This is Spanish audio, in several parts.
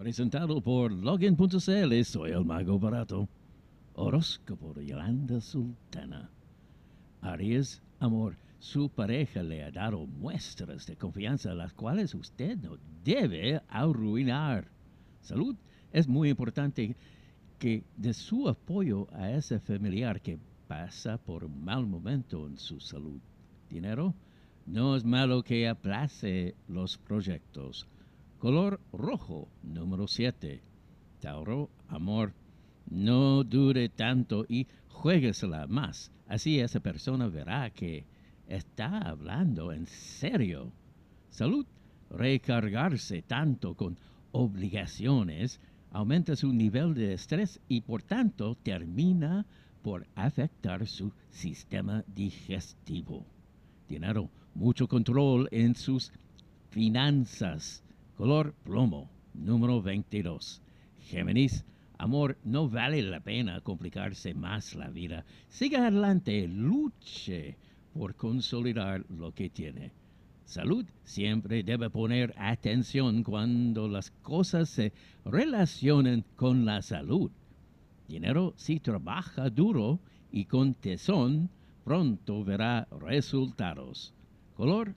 Presentado por Login.cl, soy el mago barato. Horóscopo de Yolanda Sultana. Aries, amor, su pareja le ha dado muestras de confianza las cuales usted no debe arruinar. Salud, es muy importante que de su apoyo a ese familiar que pasa por un mal momento en su salud. Dinero, no es malo que aplace los proyectos. Color rojo, número 7. Tauro, amor, no dure tanto y juéguesela más. Así esa persona verá que está hablando en serio. Salud, recargarse tanto con obligaciones aumenta su nivel de estrés y por tanto termina por afectar su sistema digestivo. Dinero, mucho control en sus finanzas Color plomo, número 22. Géminis, amor, no vale la pena complicarse más la vida. Siga adelante, luche por consolidar lo que tiene. Salud siempre debe poner atención cuando las cosas se relacionen con la salud. Dinero, si trabaja duro y con tesón, pronto verá resultados. Color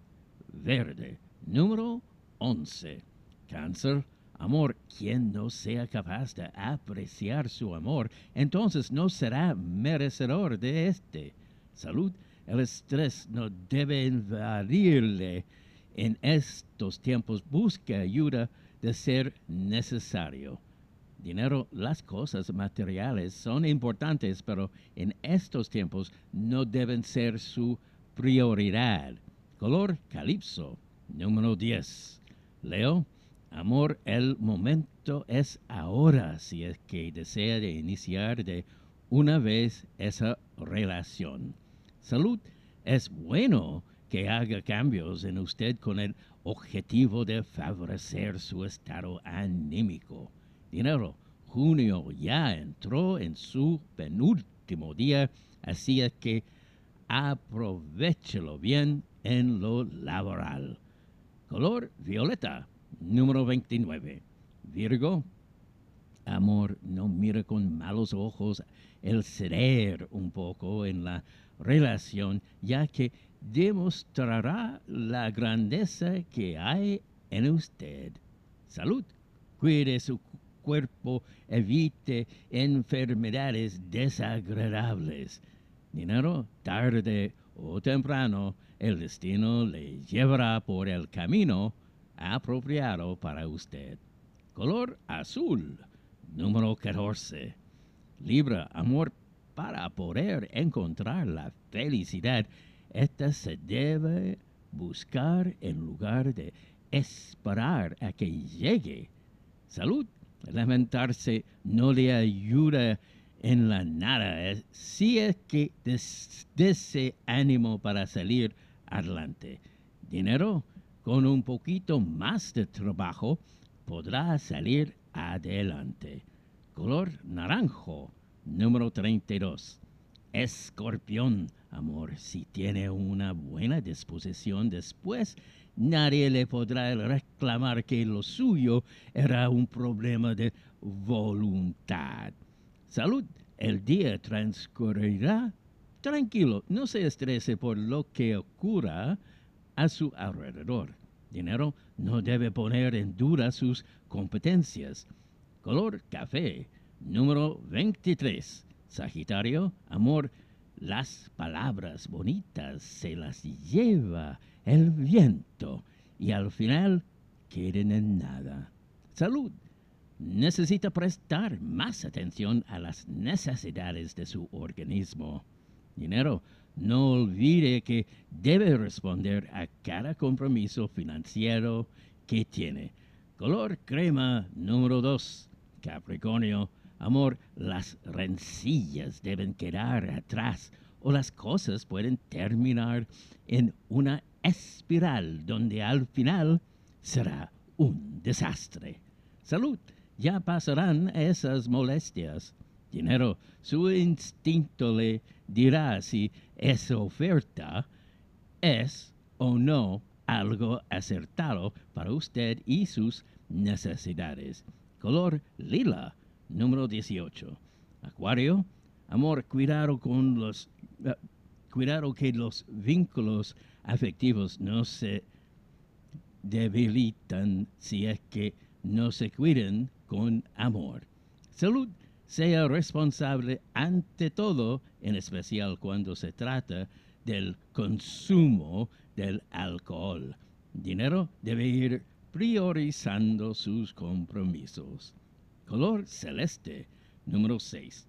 verde, número 11. Cáncer, amor, quien no sea capaz de apreciar su amor, entonces no será merecedor de éste. Salud, el estrés no debe invadirle. En estos tiempos busque ayuda de ser necesario. Dinero, las cosas materiales son importantes, pero en estos tiempos no deben ser su prioridad. Color calipso, número 10. Leo, Amor, el momento es ahora si es que desea de iniciar de una vez esa relación. Salud, es bueno que haga cambios en usted con el objetivo de favorecer su estado anímico. Dinero, junio ya entró en su penúltimo día, así es que aprovechelo bien en lo laboral. Color violeta Número 29. Virgo. Amor, no mire con malos ojos el ceder un poco en la relación, ya que demostrará la grandeza que hay en usted. Salud. Cuide su cuerpo, evite enfermedades desagradables. Dinero, tarde o temprano, el destino le llevará por el camino apropiado para usted. Color azul, número 14. Libra, amor, para poder encontrar la felicidad, esta se debe buscar en lugar de esperar a que llegue. Salud, lamentarse no le ayuda en la nada, si es que des ánimo para salir adelante. Dinero, con un poquito más de trabajo, podrá salir adelante. Color naranjo, número 32. Escorpión, amor, si tiene una buena disposición después, nadie le podrá reclamar que lo suyo era un problema de voluntad. Salud, el día transcurrirá tranquilo, no se estrese por lo que ocurra a su alrededor. Dinero no debe poner en duda sus competencias. Color café, número 23. Sagitario, amor, las palabras bonitas se las lleva el viento y al final queden en nada. Salud. Necesita prestar más atención a las necesidades de su organismo. Dinero, no olvide que debe responder a cada compromiso financiero que tiene. Color crema número 2. Capricornio, amor, las rencillas deben quedar atrás o las cosas pueden terminar en una espiral donde al final será un desastre. Salud, ya pasarán esas molestias dinero, su instinto le dirá si esa oferta es o no algo acertado para usted y sus necesidades. color lila, número 18. Acuario, amor, cuidado con los... eh, cuidado que los vínculos afectivos no se debilitan si es que no se cuiden con amor. Salud, sea responsable ante todo, en especial cuando se trata del consumo del alcohol. Dinero debe ir priorizando sus compromisos. Color celeste, número 6.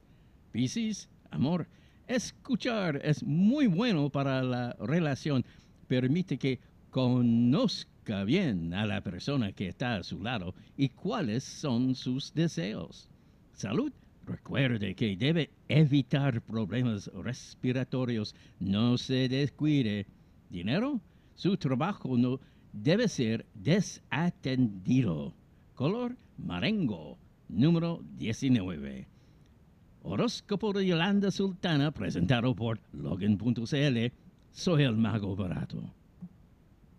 Piscis, amor. Escuchar es muy bueno para la relación. Permite que conozca bien a la persona que está a su lado y cuáles son sus deseos. Salud. Recuerde que debe evitar problemas respiratorios. No se descuide. Dinero. Su trabajo no debe ser desatendido. Color marengo, número 19. Horóscopo de Yolanda Sultana, presentado por Logan.cl. Soy el mago barato.